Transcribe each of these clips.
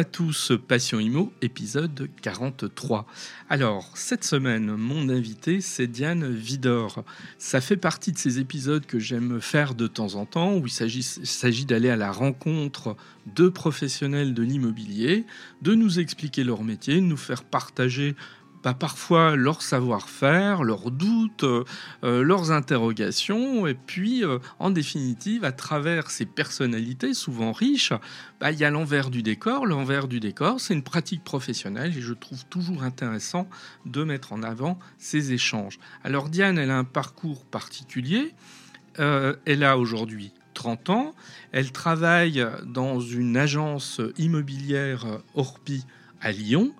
À tous, Passion Imo, épisode 43. Alors, cette semaine, mon invité, c'est Diane Vidor. Ça fait partie de ces épisodes que j'aime faire de temps en temps, où il s'agit d'aller à la rencontre de professionnels de l'immobilier, de nous expliquer leur métier, de nous faire partager pas parfois leur savoir-faire, leurs doutes, euh, euh, leurs interrogations, et puis euh, en définitive, à travers ces personnalités souvent riches, bah, il y a l'envers du décor. L'envers du décor, c'est une pratique professionnelle, et je trouve toujours intéressant de mettre en avant ces échanges. Alors Diane, elle a un parcours particulier. elle a aujourd'hui 30 ans. Elle travaille dans une agence immobilière Orpi Lyon.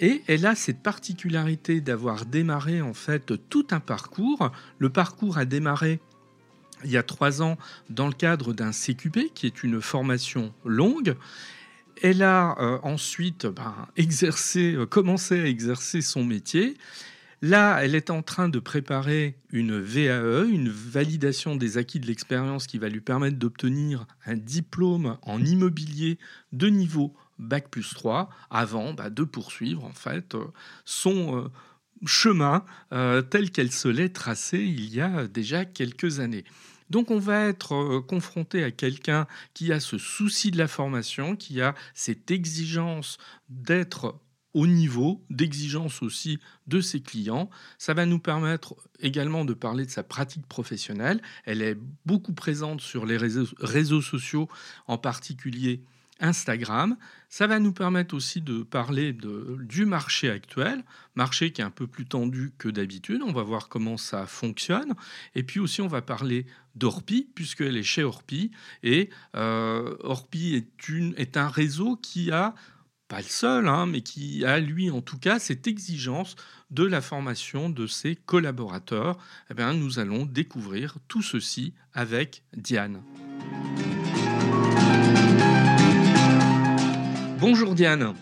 Et elle a cette particularité d'avoir démarré en fait tout un parcours. Le parcours a démarré il y a trois ans dans le cadre d'un CQP, qui est une formation longue. Elle a euh, ensuite ben, exercé, euh, commencé à exercer son métier. Là, elle est en train de préparer une VAE, une validation des acquis de l'expérience qui va lui permettre d'obtenir un diplôme en immobilier de niveau bac plus 3 avant bah, de poursuivre en fait euh, son euh, chemin euh, tel qu'elle se l'est tracé il y a déjà quelques années. Donc on va être confronté à quelqu'un qui a ce souci de la formation, qui a cette exigence d'être au niveau, d'exigence aussi de ses clients. Ça va nous permettre également de parler de sa pratique professionnelle. Elle est beaucoup présente sur les réseaux, réseaux sociaux, en particulier Instagram. Ça va nous permettre aussi de parler du marché actuel, marché qui est un peu plus tendu que d'habitude. On va voir comment ça fonctionne. Et puis aussi, on va parler d'Orpi, puisqu'elle est chez Orpi. Et euh, Orpi est un réseau qui a pas le seul, hein, mais qui a, lui, en tout cas, cette exigence de la formation de ses collaborateurs. Eh bien, nous allons découvrir tout ceci avec Diane. Bonjour Diane.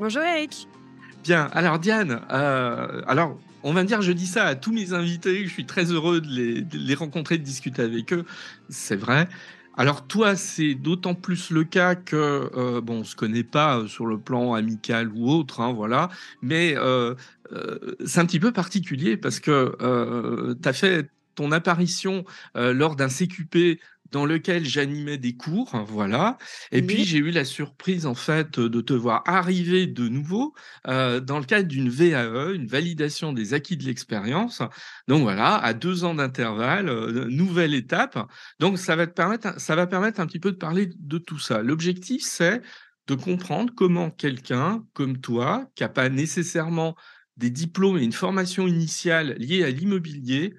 Bonjour Eric. Bien, alors Diane, euh, alors on va dire, je dis ça à tous mes invités, je suis très heureux de les, rencontrer, de discuter avec eux, c'est vrai. Alors toi, c'est d'autant plus le cas que euh, bon, on se connaît pas sur le plan amical ou autre, hein, voilà. Mais euh, c'est un petit peu particulier parce que tu as fait ton apparition lors d'un CQP dans lequel j'animais des cours, voilà. Et puis j'ai eu la surprise en fait de te voir arriver de nouveau euh, dans le cadre d'une VAE, une validation des acquis de l'expérience. Donc voilà, à deux ans d'intervalle, euh, nouvelle étape. Donc ça va te permettre, ça va permettre un petit peu de parler de tout ça. L'objectif c'est de comprendre comment quelqu'un comme toi, qui n'a pas nécessairement des diplômes et une formation initiale liée à l'immobilier,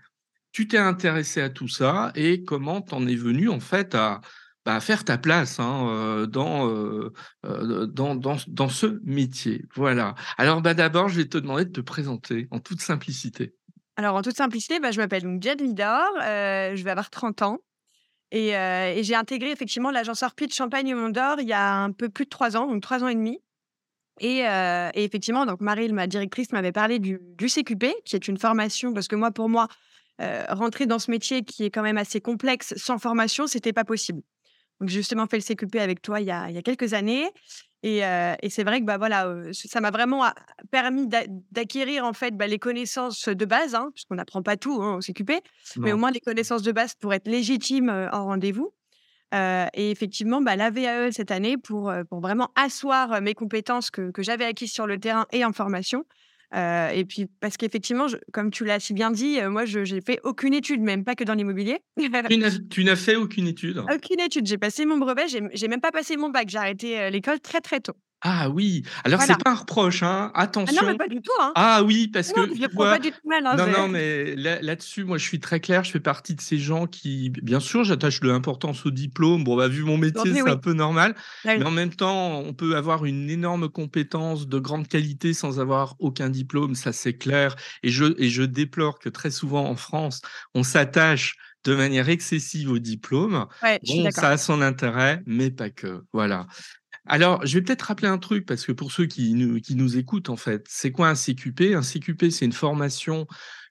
tu t'es intéressé à tout ça et comment t'en es venu en fait à, bah, faire ta place hein, euh, dans, euh, euh, dans, dans, dans, ce métier. Voilà. Alors bah, d'abord, je vais te demander de te présenter en toute simplicité. Alors en toute simplicité, bah, je m'appelle Jed Vidor, je vais avoir 30 ans. Et, j'ai intégré effectivement l'agence Orpi de Champagne et Mont-d'Or il y a un peu plus de trois ans, donc trois ans et demi. Et, effectivement, donc Marie, ma directrice, m'avait parlé du, CQP, qui est une formation, parce que moi, pour moi, euh, rentrer dans ce métier qui est quand même assez complexe sans formation, c'était pas possible. Donc j'ai justement fait le CQP avec toi il y a, il y a quelques années. Et, euh, et c'est vrai que bah, voilà, euh, ça m'a vraiment permis d'acquérir en fait bah, les connaissances de base, hein, puisqu'on n'apprend pas tout hein, au CQP, mais au moins les connaissances de base pour être légitime en rendez-vous. et effectivement, bah, la VAE cette année pour, pour vraiment asseoir mes compétences que, que j'avais acquises sur le terrain et en formation et puis, parce qu'effectivement, comme tu l'as si bien dit, moi, je n'ai fait aucune étude, même pas que dans l'immobilier. tu n'as fait aucune étude? Aucune étude. J'ai passé mon brevet, j'ai même pas passé mon bac. J'ai arrêté l'école très, très tôt. Ah oui, alors c'est pas un reproche, hein. attention. Ah non, mais pas du tout. Hein. Ah oui, parce que. Je pas du tout mal. Hein, non, non, mais là-dessus, moi, je suis très clair. Je fais partie de ces gens qui, bien sûr, j'attache de l'importance au diplôme. Bon, bah, vu mon métier, c'est un peu normal. Mais en même temps, on peut avoir une énorme compétence de grande qualité sans avoir aucun diplôme, ça c'est clair. Et je, et je déplore que très souvent en France, on s'attache de manière excessive au diplôme. bon, ça a son intérêt, mais pas que. Voilà. Alors, je vais peut-être rappeler un truc, parce que pour ceux qui nous, qui nous écoutent, en fait, c'est quoi un CQP Un CQP, c'est une formation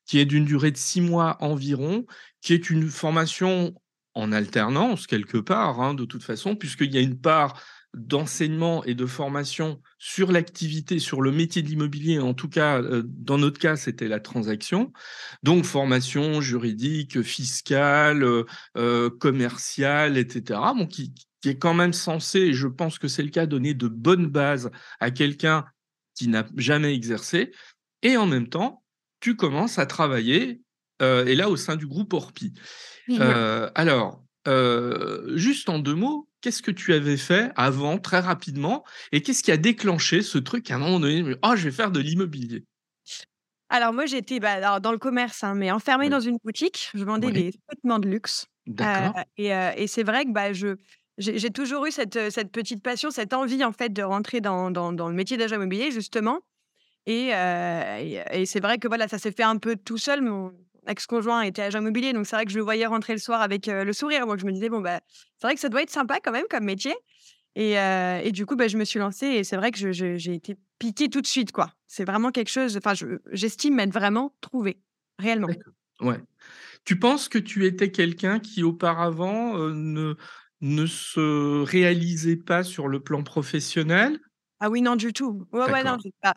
qui est d'une durée de six mois environ, qui est une formation en alternance quelque part, hein, de toute façon, puisqu'il y a une part d'enseignement et de formation sur l'activité, sur le métier de l'immobilier. En tout cas, euh, dans notre cas, c'était la transaction. Donc, formation juridique, fiscale, euh, euh, commerciale, etc. Bon, qui, qui est quand même censé, et je pense que c'est le cas, donner de bonnes bases à quelqu'un qui n'a jamais exercé. Et en même temps, tu commences à travailler, et là, au sein du groupe Orpi. alors, juste en deux mots, qu'est-ce que tu avais fait avant, très rapidement, et qu'est-ce qui a déclenché ce truc à un moment donné, oh, je vais faire de l'immobilier Alors moi, j'étais bah, dans le commerce, hein, mais enfermée dans une boutique. Je vendais des vêtements de luxe. et, c'est vrai que bah, je, j'ai toujours eu cette, cette petite passion, cette envie en fait de rentrer dans, dans, le métier d'agent immobilier justement. Et, et, c'est vrai que voilà, ça s'est fait un peu tout seul. Mon ex-conjoint était agent immobilier, donc c'est vrai que je le voyais rentrer le soir avec le sourire. Moi, je me disais bon bah, c'est vrai que ça doit être sympa quand même comme métier. Et, et du coup, bah, je me suis lancée et c'est vrai que j'ai été piquée tout de suite quoi. C'est vraiment quelque chose. Enfin, j'estime m'être vraiment trouvée réellement. Ouais. Tu penses que tu étais quelqu'un qui auparavant ne ne se réalisait pas sur le plan professionnel? Ah oui, non, du tout. Ouais, ouais, non, pas.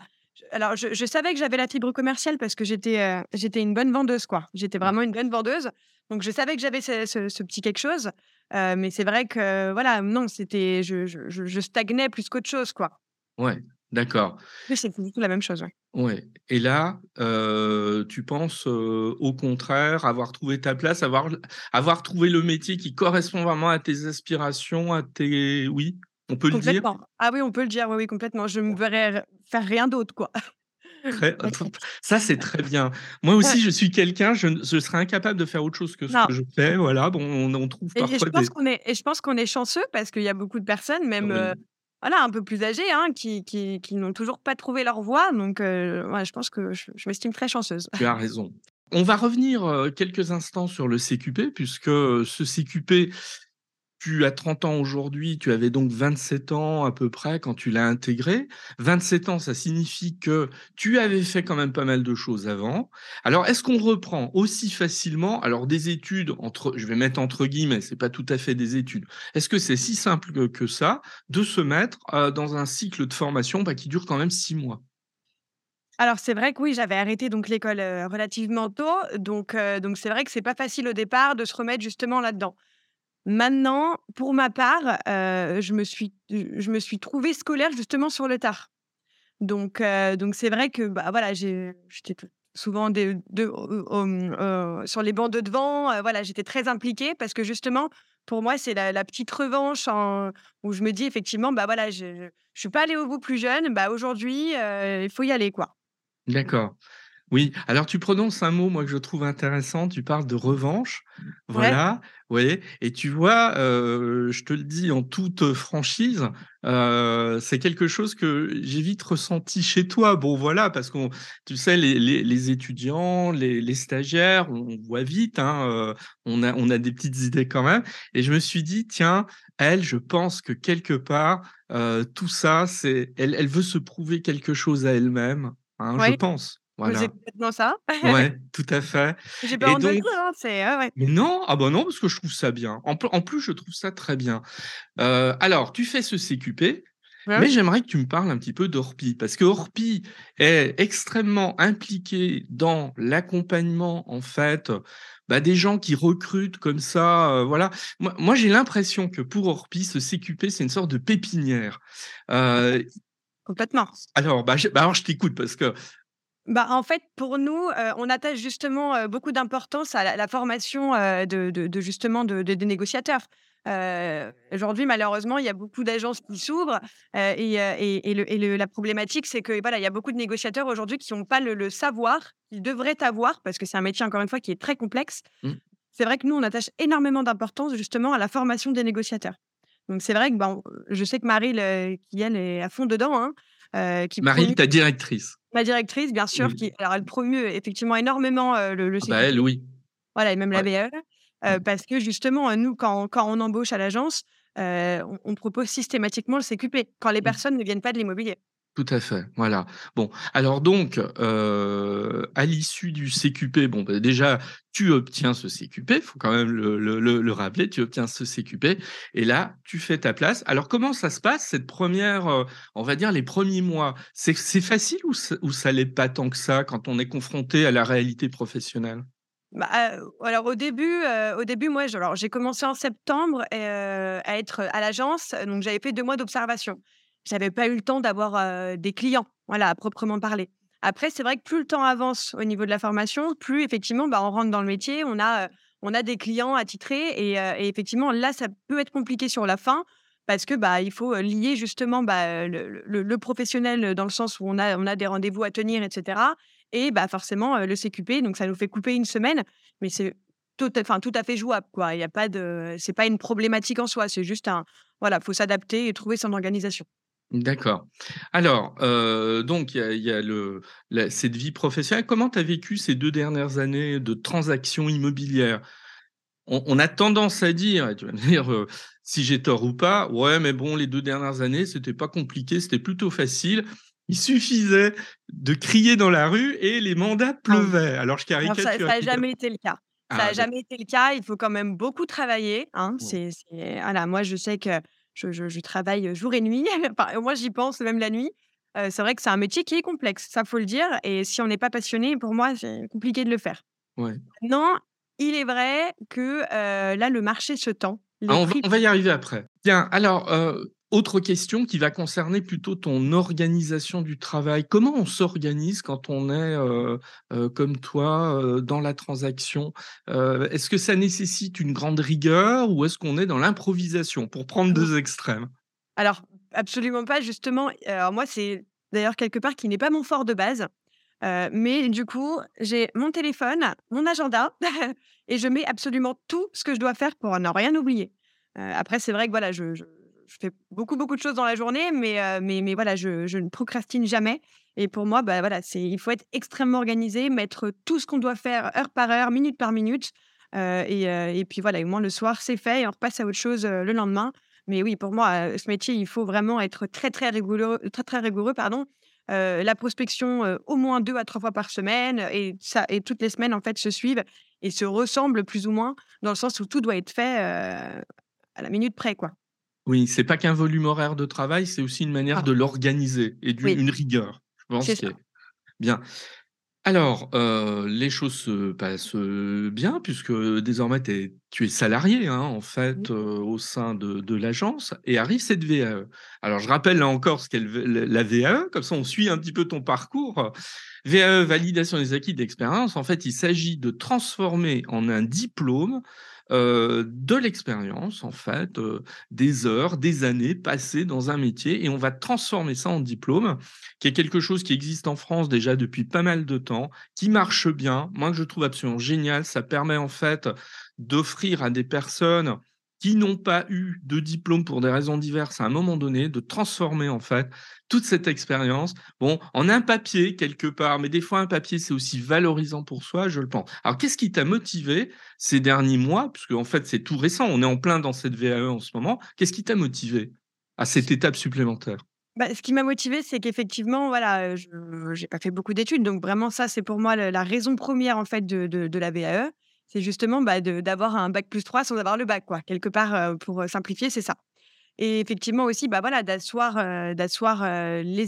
Alors, je, savais que j'avais la fibre commerciale parce que j'étais euh, j'étais une bonne vendeuse, quoi. J'étais vraiment une bonne vendeuse. Donc, je savais que j'avais ce, petit quelque chose. Euh, mais c'est vrai que, voilà, non, c'était, je, je, stagnais plus qu'autre chose, quoi. Ouais, d'accord. Mais c'est la même chose. Ouais. Et là, euh, tu penses au contraire avoir trouvé ta place, avoir, avoir trouvé le métier qui correspond vraiment à tes aspirations, à tes. Oui, on peut le dire? Ah oui, on peut le dire, oui, oui, complètement. Je ne me verrais faire rien d'autre, quoi. Ça, c'est très bien. Moi aussi, je suis quelqu'un, je, je, serais incapable de faire autre chose que ce que je fais. Voilà, bon, on, trouve parfois. Et je, pense qu'on est, et je pense qu'on est chanceux parce qu'il y a beaucoup de personnes, même voilà, un peu plus âgés, hein, qui, qui, qui n'ont toujours pas trouvé leur voie. Donc, je pense que je, m'estime très chanceuse. Tu as raison. On va revenir quelques instants sur le CQP, puisque ce CQP, tu as 30 ans aujourd'hui, tu avais donc 27 ans à peu près quand tu l'as intégré. 27 ans, ça signifie que tu avais fait quand même pas mal de choses avant. Alors, est-ce qu'on reprend aussi facilement, alors des études, entre, je vais mettre entre guillemets, c'est pas tout à fait des études. Est-ce que c'est si simple que ça de se mettre euh, dans un cycle de formation bah, qui dure quand même six mois? Alors c'est vrai que oui, j'avais arrêté donc l'école euh, relativement tôt, donc euh, donc c'est vrai que c'est pas facile au départ de se remettre justement là-dedans. Maintenant, pour ma part, euh, je, me suis, je me suis trouvée scolaire justement sur le tard. Donc, euh, donc c'est vrai que bah, voilà, j'étais souvent euh, sur les bancs de devant. voilà, j'étais très impliquée parce que justement, pour moi, c'est la, petite revanche où je me dis effectivement, bah voilà, je ne suis pas allée au bout plus jeune. Bah aujourd'hui, il faut y aller, quoi. D'accord. Oui, alors tu prononces un mot, moi, que je trouve intéressant. Tu parles de revanche. Voilà. Oui, et tu vois, euh, je te le dis en toute franchise, euh, c'est quelque chose que j'ai vite ressenti chez toi. Bon, voilà, parce que tu sais, les, étudiants, les, stagiaires, on voit vite, hein, euh, on, a, on a des petites idées quand même. Et je me suis dit, tiens, elle, je pense que quelque part, tout ça, c'est, elle, elle veut se prouver quelque chose à elle-même, hein, je pense. Voilà. C'est complètement ça. Ouais, tout à fait. J'ai pas honte de hein, c'est ouais, Mais non, ah bah non, parce que je trouve ça bien. En, plus, je trouve ça très bien. Euh, alors, tu fais ce CQP, mais j'aimerais que tu me parles un petit peu d'Orpi, parce que Orpi est extrêmement impliqué dans l'accompagnement, en fait, bah, des gens qui recrutent comme ça. Euh, voilà. Moi, j'ai l'impression que pour Orpi, ce CQP, c'est une sorte de pépinière. Euh, Complètement. Alors, bah, je, bah, alors, je t'écoute parce que bah, en fait, pour nous, on attache justement beaucoup d'importance à la, formation de, justement de, des négociateurs. Aujourd'hui, malheureusement, il y a beaucoup d'agences qui s'ouvrent et, et, la problématique, c'est que voilà, il y a beaucoup de négociateurs aujourd'hui qui n'ont pas le, savoir qu'ils devraient avoir parce que c'est un métier encore une fois qui est très complexe. Mmh. C'est vrai que nous, on attache énormément d'importance justement à la formation des négociateurs. Donc c'est vrai que bon, je sais que Marie, qui elle est à fond dedans, hein, euh, Marie, ta directrice. Ma directrice, bien sûr, qui alors elle promeut effectivement énormément euh, le, le ah bah elle, oui. Voilà, et même la BE. Euh, parce que justement, nous, quand, quand on embauche à l'agence, on, propose systématiquement le CQP quand les mmh. personnes ne viennent pas de l'immobilier. Tout à fait, voilà. Bon, alors donc, heu, à l'issue du CQP, bon, bah, déjà, tu obtiens ce CQP, il faut quand même le le le le rappeler, tu obtiens ce CQP et là, tu fais ta place. Alors comment ça se passe cette première, heu, on va dire les premiers mois? C'est facile ou ça ou ça l'est pas tant que ça quand on est confronté à la réalité professionnelle? Bah, heu, alors au début, au début, moi, j'ai commencé en septembre à être à l'agence, donc j'avais fait 2 mois d'observation. J'avais pas eu le temps d'avoir, des clients, voilà, à proprement parler. Après, c'est vrai que plus le temps avance au niveau de la formation, plus effectivement, bah, on rentre dans le métier, on a, on a des clients attitrés et et effectivement, là, ça peut être compliqué sur la fin parce que, bah, il faut, lier justement, bah, le professionnel, dans le sens où on a on a des rendez-vous à tenir et cetera et bah, forcément, le CQP, donc ça nous fait couper une semaine, mais c'est tout à fait jouable, quoi. Il y a pas une problématique en soi, c'est juste un voilà, faut s'adapter et trouver son organisation. D'accord. Alors, heu, donc il y a il y a le la cette vie professionnelle. Comment tu as vécu ces 2 dernières années de transactions immobilières? On on a tendance à dire et tu vas me dire, heu, si j'ai tort ou pas: «Ouais, mais bon, les 2 dernières années, c'était pas compliqué, c'était plutôt facile. Il suffisait de crier dans la rue et les mandats Ah pleuvaient». Alors je Alors ça ça caricature a évidemment. jamais été le cas. Ça Ah a jamais été le cas, il faut quand même beaucoup travailler, hein. Ouais. C'est c'est voilà, moi je sais que je je je travaille, jour et nuit, moi j'y pense même la nuit. Heu, c'est vrai que c'est un métier qui est complexe, ça faut le dire et si on n'est pas passionné, pour moi, c'est compliqué de le faire. Ouais. Non, il est vrai que, heu, là, le marché se tend, Ah, on va prix on va y arriver après. Bien, alors, heu, autre question qui va concerner plutôt ton organisation du travail. Comment on s'organise quand on est, heu heu, comme toi, heu, dans la transaction? Est-ce que ça nécessite une grande rigueur ou est-ce qu'on est dans l'improvisation? Pour prendre 2 extrêmes. alors absolument pas justement, alors moi, c'est d'ailleurs quelque part qui n'est pas mon fort de base. Mais du coup, j'ai mon téléphone, mon agenda et je mets absolument tout ce que je dois faire pour ne rien oublier. Après c'est vrai que voilà, je je je fais beaucoup, beaucoup de choses dans la journée, mais heu, mais mais voilà, je ne procrastine jamais et pour moi, bah, voilà, il faut être extrêmement organisé, mettre tout ce qu'on doit faire heure par heure, minute par minute, heu et heu et puis voilà, au moins le soir, c'est fait et on repasse à autre chose, le lendemain. Mais oui, pour moi, ce métier, il faut vraiment être très, très rigoureux très, très rigoureux, pardon la prospection, au moins 2 à 3 fois par semaine et ça et toutes les semaines, en fait, se suivent et se ressemblent plus ou moins, dans le sens où tout doit être fait, à la minute près, quoi. Oui, c'est pas qu'un volume horaire de travail, c'est aussi une manière Ah de l'organiser et d'une oui, rigueur. Je pense est bien. Alors, heu, les choses se passent, heu, bien puisque désormais tu es tu es salarié, hein, en fait, heu, au sein de de l'agence et arrive cette VAE. Alors je rappelle là encore ce qu'est la VAE, comme ça on suit un petit peu ton parcours. VAE, validation des acquis d'expérience. En fait, il s'agit de transformer en un diplôme, heu, de l'expérience, en fait, heu, des heures, des années passées dans un métier et on va transformer ça en diplôme, qui est quelque chose qui existe en France déjà depuis pas mal de temps, qui marche bien. Moi, que je trouve absolument génial. Ça permet, en fait, d'offrir à des personnes qui n'ont pas eu de diplôme pour des raisons diverses à un moment donné, de transformer, en fait, toute cette expérience Bon, en un papier quelque part, mais des fois un papier, c'est aussi valorisant pour soi, je le pense. Alors qu'est-ce qui t'a motivé ces derniers mois? Puisque en fait, c'est tout récent, on est en plein dans cette VAE en ce moment. Qu'est-ce qui t'a motivé à cette étape supplémentaire? Bah, ce qui m'a motivée, c'est qu'effectivement, voilà, heu, je j'ai pas fait beaucoup d'études, donc vraiment ça, c'est pour moi la raison première en fait, de de la VAE. C'est justement, bah, d'avoir un bac plus 3 sans avoir le bac, quoi. Quelque part, pour, simplifier, c'est ça. Et effectivement aussi, bah, voilà, d'asseoir, les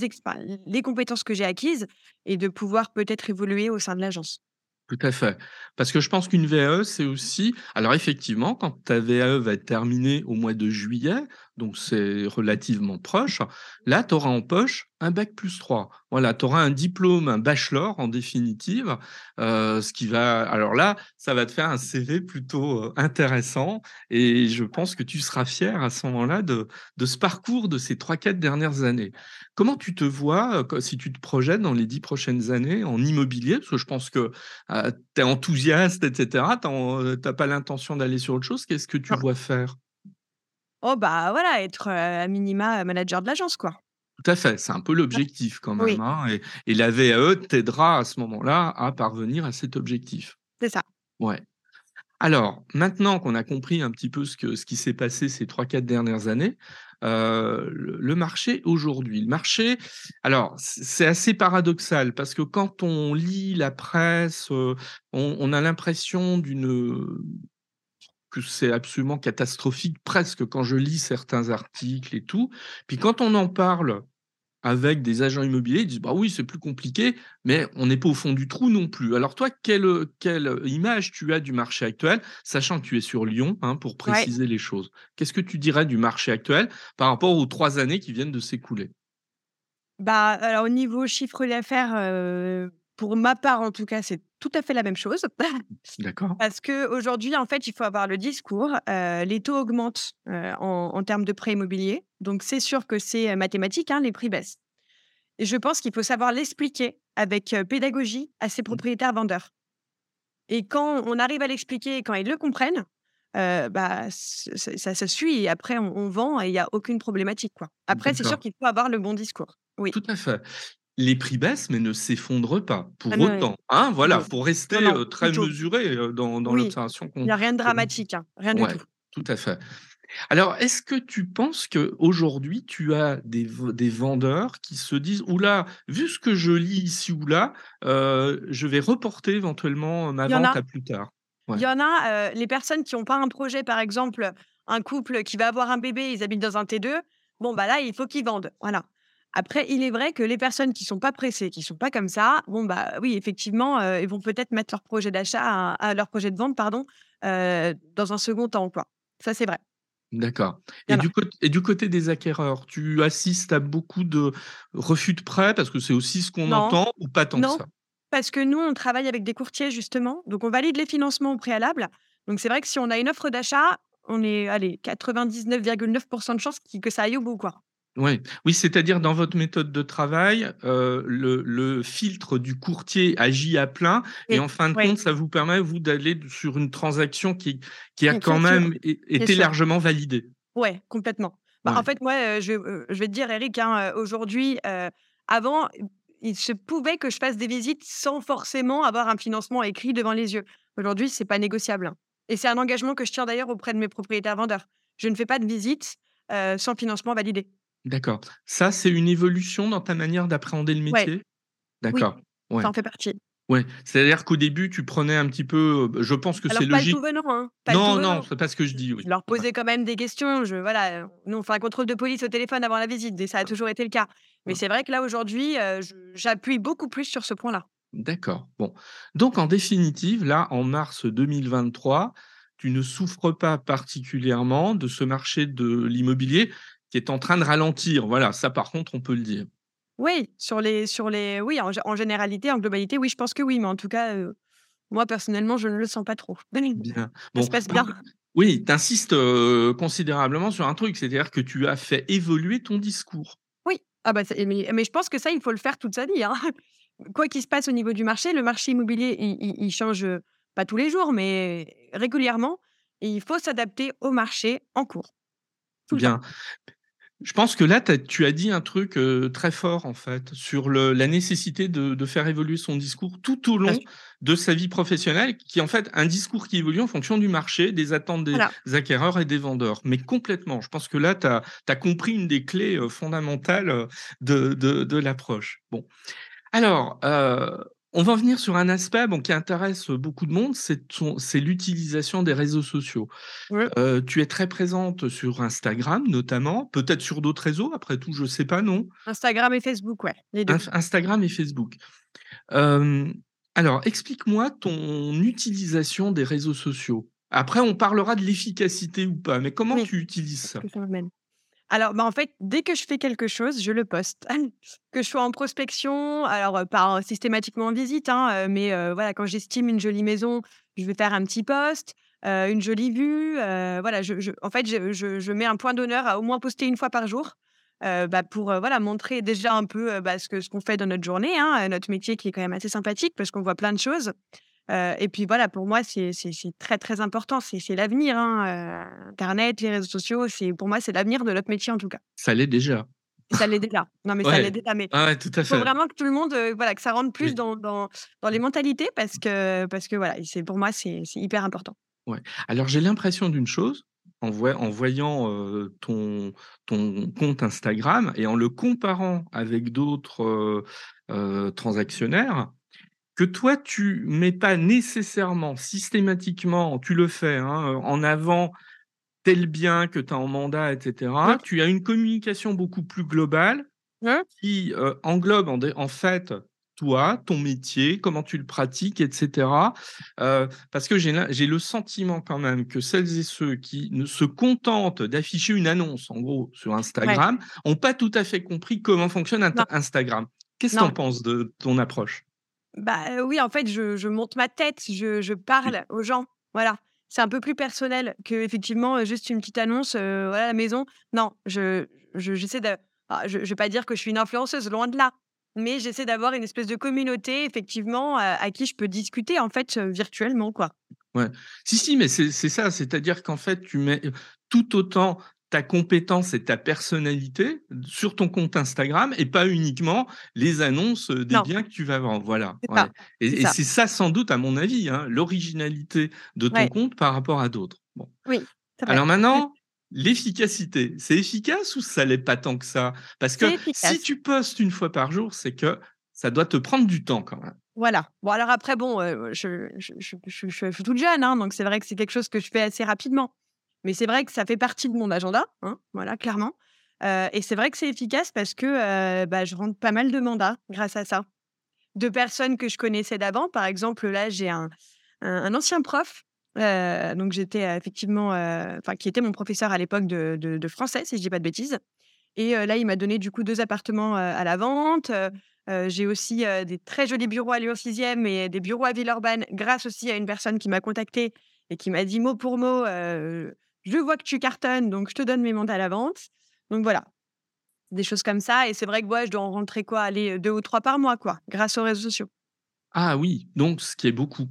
les compétences que j'ai acquises et de pouvoir peut-être évoluer au sein de l'agence. Tout à fait. Parce que je pense qu'une VAE, c'est aussi alors effectivement, quand ta VAE va être terminée au mois de juillet, donc c'est relativement proche, là, tu auras en poche un bac plus 3. Voilà, tu auras un diplôme, un bachelor en définitive, heu, ce qui va alors là, ça va te faire un CV plutôt, heu, intéressant et je pense que tu seras fier à ce moment-là de de ce parcours de ces trois quatre dernières années. Comment tu te vois, co si tu te projettes dans les 10 prochaines années en immobilier? Parce que je pense que Heu, tu es enthousiaste et cetera, tu en pas l'intention d'aller sur autre chose, qu'est-ce que tu vois faire? Oh bah, voilà, être, à minima, manager de l'agence, quoi. Tout à fait, c'est un peu l'objectif quand même, Oui, hein et et la VAE t'aidera à ce moment-là à parvenir à cet objectif. c'est ça. Ouais. Alors, maintenant qu'on a compris un petit peu ce que ce qui s'est passé ces 3-4 dernières années, le marché aujourd'hui, le marché alors c'est assez paradoxal parce que quand on lit la presse, on on a l'impression d'une, que c'est absolument catastrophique presque quand je lis certains articles et tout. Puis quand on en parle avec des agents immobiliers, ils disent: «Bah oui, c'est plus compliqué, mais on n'est pas au fond du trou non plus». Alors toi, quelle, image tu as du marché actuel? Sachant que tu es sur Lyon, hein, pour Ouais. préciser les choses? Qu'est-ce que tu dirais du marché actuel par rapport aux 3 années qui viennent de s'écouler? Bah, alors au niveau chiffre d'affaires, heu, pour ma part en tout cas, c'est tout à fait la même chose. D'accord. Parce qu'aujourd'hui, en fait, il faut avoir le discours, heu, les taux augmentent, heu, en en termes de prêts immobiliers, donc c'est sûr que c'est, heu, mathématique, hein, les prix baissent et je pense qu'il faut savoir l'expliquer avec, pédagogie à ses Mmh. propriétaires vendeurs et quand on arrive à l'expliquer quand ils le comprennent, bah, ça se suit et après on on vend et il y a aucune problématique, quoi. Après, c'est sûr qu'il faut avoir le bon discours. Oui. Tout à fait. Les prix baissent, mais ne s'effondrent pas pour autant, hein. Voilà, faut rester, non, très mesuré, dans dans Oui, l'observation il qu'on y a rien de dramatique, hein, rien du tout. tout à fait. Alors, est-ce que tu penses qu'aujourd'hui, tu as des vendeurs qui se disent: «Ouh là, vu ce que je lis ici ou là, heu, je vais reporter éventuellement ma Il y en vente a. à plus tard»? Il y en a, heu, les personnes qui ont pas un projet, par exemple, un couple qui va avoir un bébé, ils habitent dans un T2, bon, bah, là, il faut qu'ils vendent, voilà. Après, il est vrai que les personnes qui sont pas pressées, qui sont pas comme ça, bon, bah, oui, effectivement, ils vont peut-être mettre leur projet d'achat à à leur projet de vente, pardon, heu, dans un second temps, quoi. Ça, c'est vrai. D'accord et du côt et du côté des acquéreurs, tu assistes à beaucoup de refus de prêts? Parce que c'est aussi ce qu'on entend ou pas tant que non, ça? parce que nous, on travaille avec des courtiers, justement, donc on valide les financements au préalable. Donc c'est vrai que si on a une offre d'achat, on est, allez, 99,9% de chances que ça aille au bout, quoi. Oui, oui, c'est-à-dire dans votre méthode de travail, heu, le le filtre du courtier agit à plein et Oui, en fin de oui, compte, ça vous permet, vous, d'aller sur une transaction qui qui a bien quand sûr, même été largement validée? Ouais, complètement. Bah, en fait, moi, heu, je, heu, je vais te dire, Eric, hein, aujourd'hui, avant, il se pouvait que je fasse des visites sans forcément avoir un financement écrit devant les yeux. Aujourd'hui, c'est pas négociable, hein et c'est un engagement que je tiens d'ailleurs auprès de mes propriétaires vendeurs. Je ne fais pas de visite, sans financement validé. D'accord. Ça, c'est une évolution dans ta manière d'appréhender le Ouais, métier? oui, D'accord, ça ouais, en fait partie. ouais. C'est-à-dire qu'au début, tu prenais un petit peu, je pense que c'est Alors pas le tout logique. venant, hein, pas le tout Non, non, c'est pas ce que je Je dis, je oui. leur Ouais, posais quand même des questions, je voilà, nous on fait un contrôle de police au téléphone avant la visite et ça a toujours été le cas. Mais ouais. c'est vrai que là aujourd'hui, je j'appuie beaucoup plus sur ce point-là. D'accord. Bon. Donc en définitive, là, en mars 2023, tu ne souffres pas particulièrement de ce marché de l'immobilier qui est en train de ralentir. Voilà, ça par contre, on peut le dire. Oui, sur les sur les oui, en en généralité, en globalité, oui, je pense que oui, mais en tout cas, heu, moi personnellement, je ne le sens pas trop. Bien. Ça Bon, se passe par bien. oui, tu insistes, considérablement sur un truc, c'est-à-dire que tu as fait évoluer ton discours. Oui, ah bah, mais mais je pense que ça, il faut le faire toute sa vie, hein. Quoi qu'il se passe au niveau du marché, le marché immobilier, il il il change, heu, pas tous les jours, mais régulièrement et il faut s'adapter au marché en cours, temps. Je pense que là, tu tu as dit un truc, heu, très fort, en fait, sur le la nécessité de de faire évoluer son discours tout au long de sa vie professionnelle, qui est en fait un discours qui évolue en fonction du marché, des attentes des Voilà. acquéreurs et des vendeurs. Mais complètement, je pense que là, tu as compris une des clés, heu, fondamentales, heu, de de de l'approche. Bon, alors, on va en venir sur un aspect, bon, qui intéresse, beaucoup de monde, c'est l'utilisation des réseaux sociaux. Heu, tu es très présente sur Instagram notamment, peut-être sur d'autres réseaux après tout, je sais pas, non? Instagram et Facebook, ouais, les 2. Inf Instagram et Facebook. Alors explique-moi ton utilisation des réseaux sociaux. Après on parlera de l'efficacité ou pas, mais comment Oui, tu utilises ça? Alors, bah, en fait, dès que je fais quelque chose, je le poste. Que je sois en prospection, alors, pas systématiquement en visite, hein, mais, voilà, quand j'estime une jolie maison, je vais faire un petit post, une jolie vue, voilà, en fait, je je mets un point d'honneur à au moins poster une fois par jour, bah, pour, voilà, montrer déjà un peu, bah, ce que ce qu'on fait dans notre journée, hein, notre métier qui est quand même assez sympathique parce qu'on voit plein de choses. Heu et puis voilà, pour moi, c'est très, très important. C'est l'avenir, hein, heu, internet, les réseaux sociaux, pour moi, c'est l'avenir de notre métier, en tout cas. Ça l'est déjà. Ça l'est déjà. Non, mais ça l'est déjà, mais Ouais, ouais, tout à il faut vraiment que tout le monde, heu, voilà, que ça rentre plus Oui. dans dans dans les mentalités parce que parce que voilà, pour moi, c'est hyper important. Ouais. Alors j'ai l'impression d'une chose, en voy en voyant, ton ton compte Instagram et en le comparant avec d'autres, transactionnaires, que toi tu mets pas nécessairement, systématiquement, tu le fais, hein, heu, en avant tel bien que tu as en mandat et cetera. Tu as une communication beaucoup plus globale qui, heu, englobe en fait, toi, ton métier, comment tu le pratiques et cetera. Heu, parce que j'ai le sentiment quand même que celles et ceux qui ne se contentent d'afficher une annonce, en gros, sur. Instagram, ont pas tout à fait compris comment fonctionne Instagram. Qu'est-ce que tu en penses de ton approche? Bah, oui, en fait, je je monte ma tête, je je Oui. parle aux gens, voilà. C'est un peu plus personnel qu'effectivement, heu, juste une petite annonce, heu, voilà, la maison. Non, je je j'essaie de ah, je je vais pas dire que je suis une influenceuse, loin de là, mais j'essaie d'avoir une espèce de communauté effectivement, à à qui je peux discuter, en fait, virtuellement, quoi. Ouais. Si, si, mais c'est ça, c'est-à-dire qu'en fait, tu mets, tout autant ta compétence et ta personnalité sur ton compte Instagram et pas uniquement les annonces, heu, des Non, biens que tu vas vendre. Voilà, ça, c'est et ça. c'est ça sans doute, à mon avis, hein, l'originalité de ton Ouais, compte par rapport à d'autres. Bon. oui. Alors maintenant, l'efficacité, c'est efficace ou ça l'est pas tant que ça? Parce que si tu postes une fois par jour, c'est que ça doit te prendre du temps quand même. Voilà. Bon alors après bon, je je je je je suis toute jeune, hein, donc c'est vrai que c'est quelque chose que je fais assez rapidement. Mais c'est vrai que ça fait partie de mon agenda, hein, voilà, clairement. Et c'est vrai que c'est efficace parce que, bah, je rentre pas mal de mandats grâce à ça. De personnes que je connaissais d'avant. Par exemple, là, j'ai un ancien prof, donc j'étais, effectivement, enfin qui était mon professeur à l'époque de français, si je dis pas de bêtises. Et là, il m'a donné du coup 2 appartements, à la vente. J'ai aussi, des très jolis bureaux à Lyon 6e et des bureaux à Villeurbanne grâce aussi à une personne qui m'a contactée et qui m'a dit mot pour mot, «Je vois que tu cartonnes, donc je te donne mes mandats à la vente». Donc voilà, des choses comme ça et c'est vrai que, ouais, je dois en rentrer quoi? Allez, heu, 2 ou 3 par mois quoi, grâce aux réseaux sociaux. Ah oui, donc ce qui est beaucoup.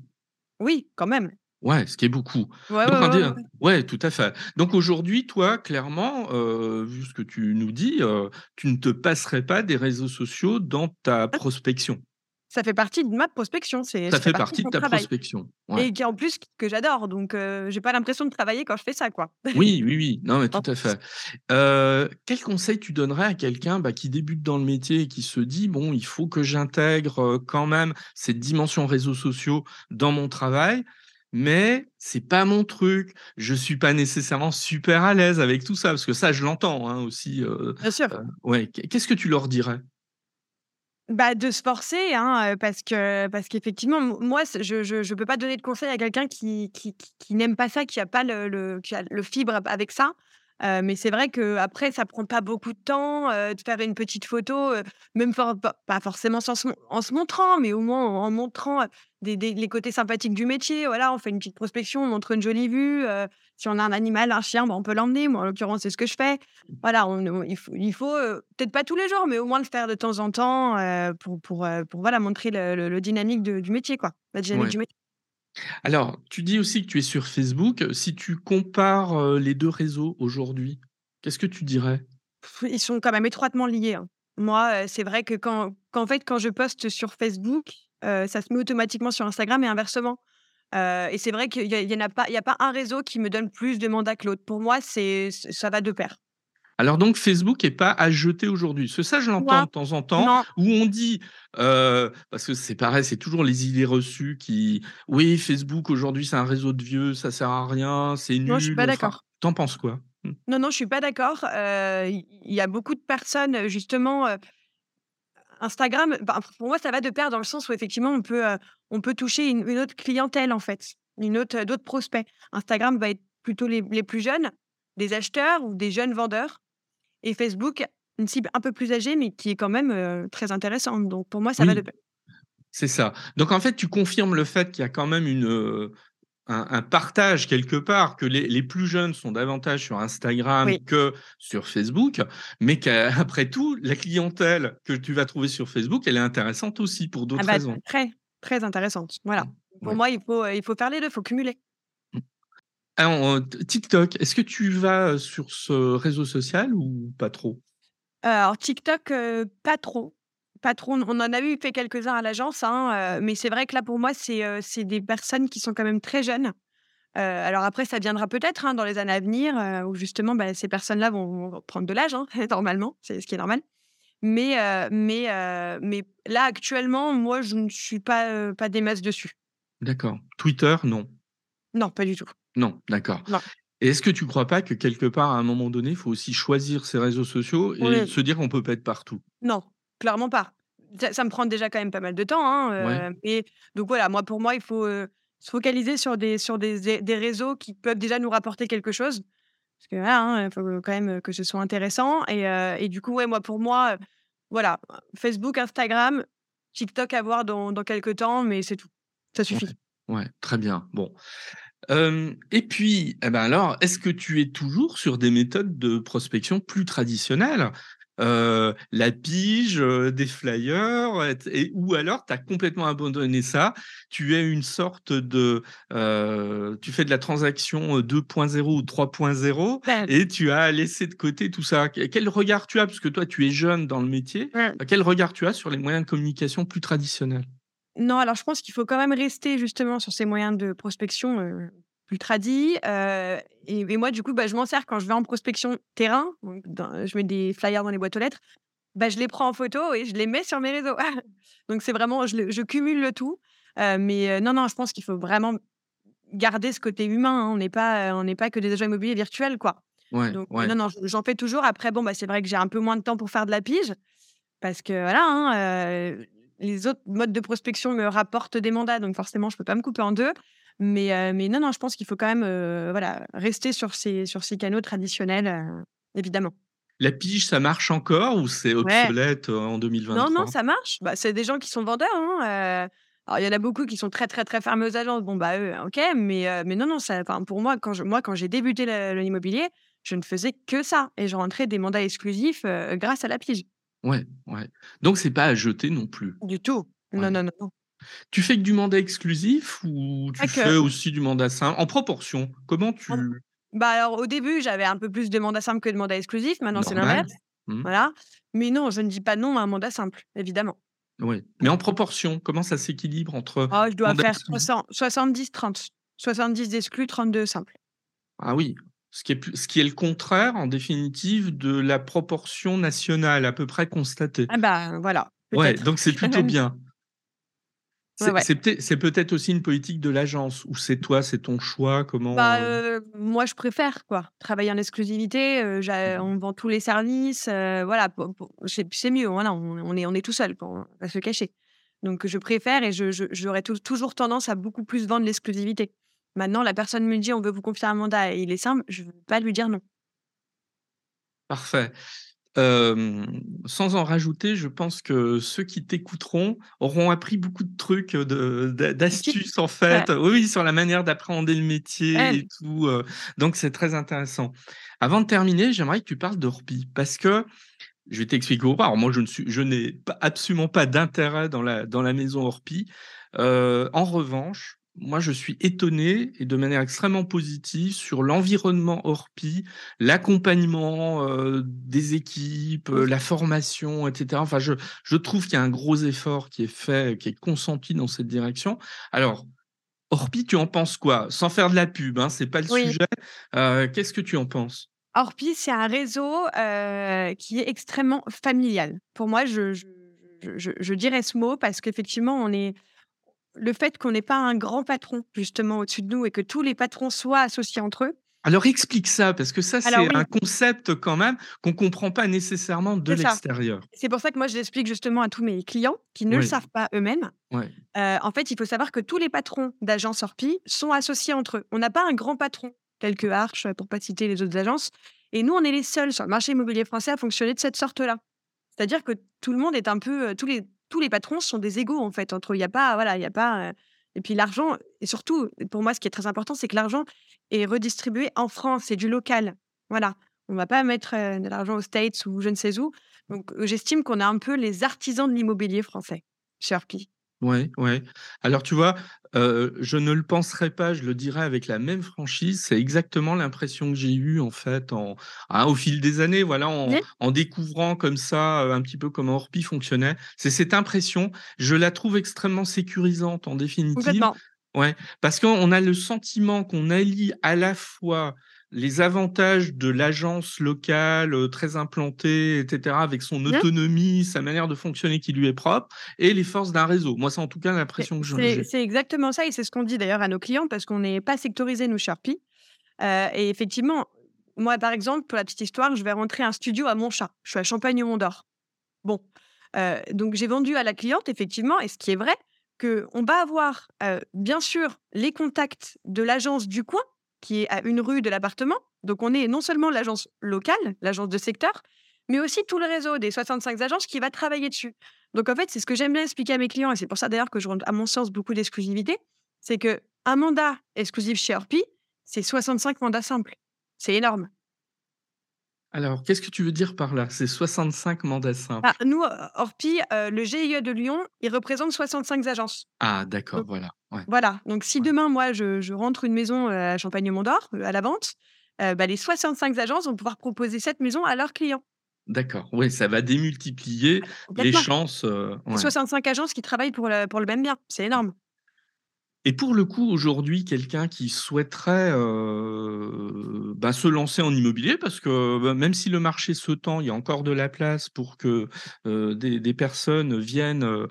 Oui, quand même. Ouais, ce qui est beaucoup. Ouais, ouais, Donc ouais, tout à fait. Donc aujourd'hui, toi, clairement, heu, vu ce que tu nous dis, heu, tu ne te passerais pas des réseaux sociaux dans ta prospection? Ça fait partie de ma prospection, c'est Ça fait partie de partie de mon ta travail prospection? Ouais. et qui en plus que j'adore donc heu, j'ai pas l'impression de travailler quand je fais ça, quoi. Oui, oui, oui. Non, mais tout à fait. Heu, quel conseil tu donnerais à quelqu'un, bah, qui débute dans le métier et qui se dit: «Bon, il faut que j'intègre, heu, quand même cette dimension réseaux sociaux dans mon travail, mais c'est pas mon truc. Je suis pas nécessairement super à l'aise avec tout ça». Parce que ça, je l'entends, hein, aussi, heu Bien sûr. heu, ouais. Qu'est qu'est-ce que tu leur dirais? Bah, de se forcer, hein, parce que parce qu'effectivement, moi, je je je peux pas donner de conseils à quelqu'un qui qui qui n'aime pas ça, qui a pas le le qui a le fibre avec ça. Heu, mais c'est vrai qu'après ça prend pas beaucoup de temps, heu, de faire une petite photo, heu, même pas forcément sans se en se montrant, mais au moins en montrant, des des les côtés sympathiques du métier. Voilà, on fait une petite prospection, on montre une jolie vue, si on a un animal, un chien, bah, on peut l'emmener. Moi, en l'occurrence, c'est ce que je fais. Voilà, on on il faut il faut, heu, peut-être pas tous les jours, mais au moins le faire de temps en temps, heu, pour pour, heu, pour voilà, montrer le le le dynamique de du métier, quoi. La dynamique Ouais. du métier. Alors, tu dis aussi que tu es sur Facebook. Si tu compares, les 2 réseaux aujourd'hui, qu'est-ce que tu dirais? Ils sont quand même étroitement liés, hein. Moi, c'est vrai que quand qu'en fait, quand je poste sur Facebook, ça se met automatiquement sur Instagram et inversement. Et c'est vrai qu'il y a il y en a pas il y a pas un réseau qui me donne plus de mandats que l'autre. Pour moi, c'est ça va de pair. Alors donc Facebook est pas à jeter aujourd'hui. Que ça, je l'entends de temps en temps, non, où on dit, parce que c'est pareil, c'est toujours les idées reçues qui: «Oui, Facebook aujourd'hui, c'est un réseau de vieux, ça sert à rien, c'est non, je suis nul, pas on fera» d'accord. tu en penses quoi? Mmh. Non, non, je suis pas d'accord. Il y a beaucoup de personnes, justement, Instagram, bah, pour moi, ça va de pair dans le sens où effectivement on peut, heu, on peut toucher une une autre clientèle, en fait, une autre, heu, d'autres prospects. Instagram va être plutôt les les plus jeunes, des acheteurs ou des jeunes vendeurs et Facebook, une cible un peu plus âgée, mais qui est quand même, heu, très intéressante. Donc pour moi, ça va de pair. c'est ça. Donc en fait, tu confirmes le fait qu'il y a quand même une, un un partage quelque part, que les les plus jeunes sont davantage sur Instagram Oui. que sur Facebook, mais qu'après tout, la clientèle que tu vas trouver sur Facebook, elle est intéressante aussi pour Ah d'autres bah, raisons. très, très intéressante. Voilà. Mmh. Pour Ouais. moi, il faut, il faut faire les 2, il faut cumuler. Mmh. Alors, heu, T TikTok, est-ce que tu vas, heu, sur ce réseau social ou pas trop? Heu, alors TikTok, pas trop, On en a eu fait quelques-uns à l'agence, hein, mais c'est vrai que là, pour moi, c'est, des personnes qui sont quand même très jeunes. alors après, ça viendra peut-être hein, dans les années à venir, où justement, bah, ces personnes-là vont, vont prendre de l'âge, hein, normalement, c'est ce qui est normal. Mais, mais, mais là, actuellement, moi, je ne suis pas, pas des masses dessus. D'accord. Twitter, non. Non, pas du tout. Non, d'accord. Et est-ce que tu crois pas que quelque part, à un moment donné, il faut aussi choisir ses réseaux sociaux et se dire qu'on peut pas être partout? Non, clairement pas. Ça, me prend déjà quand même pas mal de temps. Hein, et donc voilà, moi, pour moi, il faut se focaliser sur des, sur des, des réseaux qui peuvent déjà nous rapporter quelque chose. Parce que voilà, hein, il faut quand même que ce soit intéressant. Et, et du coup, ouais, moi, pour moi, voilà, Facebook, Instagram, TikTok à voir dans, dans quelques temps, mais c'est tout. Ça suffit. Ouais, très bien. Bon. et puis, eh ben alors, est-ce que tu es toujours sur des méthodes de prospection plus traditionnelles? La pige, des flyers, et, ou alors tu as complètement abandonné ça, tu es une sorte de... tu fais de la transaction 2.0 ou 3.0 ben et tu as laissé de côté tout ça. Quel regard tu as, parce que toi tu es jeune dans le métier, quel regard tu as sur les moyens de communication plus traditionnels? Non, alors je pense qu'il faut quand même rester justement sur ces moyens de prospection plus tradis. et, moi, du coup, bah, je m'en sers quand je vais en prospection terrain. je mets des flyers dans les boîtes aux lettres. Bah, je les prends en photo et je les mets sur mes réseaux. donc c'est vraiment, je, cumule le tout. mais non, non, je pense qu'il faut vraiment garder ce côté humain. Hein. On n'est pas, on n'est pas que des agents immobiliers virtuels, quoi. donc non, non, j'en fais toujours. Après, bon, bah, c'est vrai que j'ai un peu moins de temps pour faire de la pige parce que voilà, hein, les autres modes de prospection me rapportent des mandats, donc forcément, je peux pas me couper en deux. Mais, mais non, non, je pense qu'il faut quand même voilà, rester sur ces, sur ces canaux traditionnels, évidemment. La pige, ça marche encore ou c'est obsolète en 2023 Non, non, ça marche. Bah, c'est des gens qui sont vendeurs. Hein, alors, il y en a beaucoup qui sont très, très, très fermés aux agences. Bon, bah, eux, OK. Mais, mais non, non, ça, pour moi, quand, je, moi, quand j'ai débuté l'immobilier, je ne faisais que ça. Et je rentrais des mandats exclusifs grâce à la pige. Ouais, ouais. Donc c'est pas à jeter non plus? Du tout. Non, non, non, Tu fais que du mandat exclusif ou tu fais aussi du mandat simple? En proportion, comment tu Bah, alors au début, j'avais un peu plus de mandats simples que de mandats exclusifs. Maintenant, c'est l'inverse. Mmh. Voilà. Mais non, je ne dis pas non à un mandat simple, évidemment. Oui. Mais en proportion, comment ça s'équilibre entre Oh, je dois faire 70-30. 70 d'exclus, 32 simples. Ah oui, ce qui, est, ce qui est le contraire, en définitive, de la proportion nationale à peu près constatée. Ah bah voilà. Ouais, donc c'est plutôt bien. C'est peut-être aussi une politique de l'agence, ou c'est toi, c'est ton choix, comment bah, euh, Moi, je préfère quoi. Travailler en exclusivité, euh, mmh on vend tous les services, euh, voilà, c'est mieux, voilà, on, est, on est tout seul, pour, va se cacher. Donc je préfère et j'aurais toujours tendance à beaucoup plus vendre l'exclusivité. Maintenant, la personne me dit: «On veut vous confier un mandat» et il est simple, je ne veux pas lui dire non. Parfait. Sans en rajouter, je pense que ceux qui t'écouteront auront appris beaucoup de trucs, d'astuces en fait, oui, sur la manière d'appréhender le métier et tout, donc c'est très intéressant. Avant de terminer, j'aimerais que tu parles d'Orpi parce que je vais t'expliquer pourquoi. Alors moi, je ne suis je n'ai absolument pas d'intérêt dans la dans la maison Orpi. en revanche moi, je suis étonné et de manière extrêmement positive sur l'environnement Orpi, l'accompagnement des équipes, la formation, etc. Enfin, je, je trouve qu'il y a un gros effort qui est fait, qui est consenti dans cette direction. Alors, Orpi, tu en penses quoi? Sans faire de la pub, hein, c'est pas le sujet. Qu'est-ce que tu en penses? Orpi, c'est un réseau qui est extrêmement familial. Pour moi, je, je, je, je dirais ce mot parce qu'effectivement, on est le fait qu'on n'ait pas un grand patron justement au-dessus de nous et que tous les patrons soient associés entre eux. Alors explique ça, parce que ça, c'est un concept quand même qu'on ne comprend pas nécessairement de l'extérieur. C'est pour ça que moi, je l'explique justement à tous mes clients qui ne le savent pas eux-mêmes. Euh, en fait, il faut savoir que tous les patrons d'agences Orpi sont associés entre eux. On n'a pas un grand patron, tel que Arch, pour pas citer les autres agences. Et nous, on est les seuls sur le marché immobilier français à fonctionner de cette sorte-là. C'est-à-dire que tout le monde est un peu, euh, tous les tous les patrons sont des égaux en fait entre. Il y a pas, voilà, il y a pas. Et puis l'argent, et surtout, pour moi, ce qui est très important, c'est que l'argent est redistribué en France, c'est du local. Voilà. On va pas mettre de l'argent aux States ou je ne sais où. Donc, j'estime qu'on a un peu les artisans de l'immobilier français chez Ouais, ouais. Alors tu vois, je ne le penserais pas, je le dirais avec la même franchise. C'est exactement l'impression que j'ai eue en fait en hein, au fil des années, voilà, en découvrant comme ça, un petit peu comment Orpi fonctionnait. C'est cette impression, je la trouve extrêmement sécurisante en définitive Ouais, parce qu'on a le sentiment qu'on allie à la fois les avantages de l'agence locale, heu, très implantée et cetera, avec son autonomie, sa manière de fonctionner qui lui est propre et les forces d'un réseau. Moi, c'est en tout cas l'impression que je c'est j'ai. c'est exactement ça et c'est ce qu'on dit d'ailleurs à nos clients parce qu'on n'est pas sectorisés, nous, Orpi. Heu et effectivement, moi, par exemple, pour la petite histoire, je vais rentrer un studio à Montchat. Je suis à Champagne-au-Mont-d'Or. Bon, heu, donc j'ai vendu à la cliente effectivement et ce qui est vrai, qu'on va avoir, bien sûr, les contacts de l'agence du coin, qui est à une rue de l'appartement. Donc on est non seulement l'agence locale, l'agence de secteur, mais aussi tout le réseau des 65 agences qui va travailler dessus. Donc en fait, c'est ce que j'aime bien expliquer à mes clients et c'est pour ça d'ailleurs que je rends, à mon sens, beaucoup d'exclusivité. C'est qu'un mandat exclusif chez Orpi, c'est 65 mandats simples. C'est énorme. Alors, qu'est-ce que tu veux dire par là? C'est 65 mandats Ah, simples? nous, heu, Orpi, heu, le GIE de Lyon, il représente 65 agences. Ah d'accord, voilà, ouais, voilà, donc si ouais. demain, moi, je je rentre une maison, heu, à Champagne-Mont-d'Or, à la vente, heu, bah, les 65 agences vont pouvoir proposer cette maison à leurs clients. D'accord, oui, ça va démultiplier Ah les chances, C'est ouais. 65 agences qui travaillent pour le pour le même bien, c'est énorme. Et pour le coup, aujourd'hui, quelqu'un qui souhaiterait, heu, bah, se lancer en immobilier parce que, bah, même si le marché se tend, il y a encore de la place pour que, heu, des des personnes viennent, heu,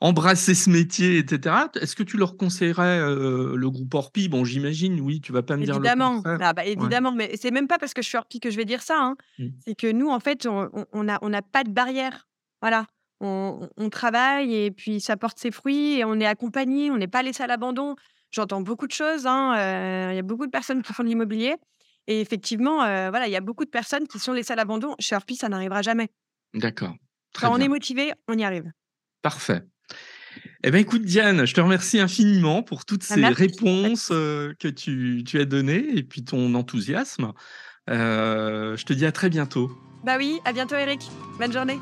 embrasser ce métier et cetera. Est-ce que tu leur conseillerais, le groupe Orpi? Bon, j'imagine, oui, tu vas pas me dire le Évidemment, contraire. ah bah, Ouais. évidemment, mais c'est même pas parce que je suis Orpi que je vais dire ça, hein. Mmh. C'est que nous, en fait, on on on a n'a pas de barrière. Voilà. On travaille et puis ça porte ses fruits et on est accompagné, on n'est pas laissé à l'abandon. J'entends beaucoup de choses, hein, heu, il y a beaucoup de personnes qui font de l'immobilier et effectivement, heu, voilà, il y a beaucoup de personnes qui sont laissées à l'abandon. Chez Orpi, ça n'arrivera jamais. D'accord, Quand on est bien, motivé, on y arrive. parfait. Eh ben, écoute Diane, je te remercie infiniment pour toutes Ah ces merci, réponses, heu, que tu tu as données et puis ton enthousiasme. Je te dis à très bientôt. Bah oui, à bientôt Eric. Bonne journée.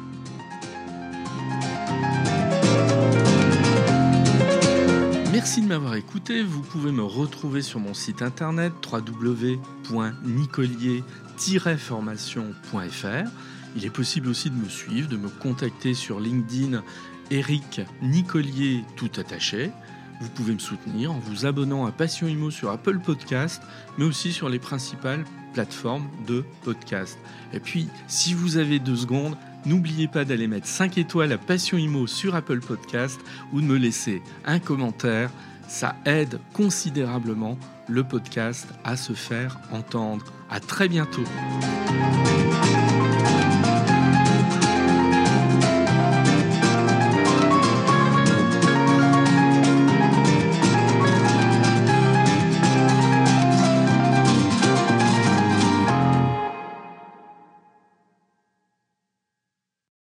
Merci de m'avoir écouté. Vous pouvez me retrouver sur mon site internet www.nicolier-formation.fr. Il est possible aussi de me suivre, de me contacter sur LinkedIn Eric Nicolier tout attaché. Vous pouvez me soutenir en vous abonnant à Passion Imo sur Apple Podcast, mais aussi sur les principales plateformes de podcast. Et puis, si vous avez deux secondes, n'oubliez pas d'aller mettre 5 étoiles à Passion Imo sur Apple Podcast ou de me laisser un commentaire. Ça aide considérablement le podcast à se faire entendre. À très bientôt.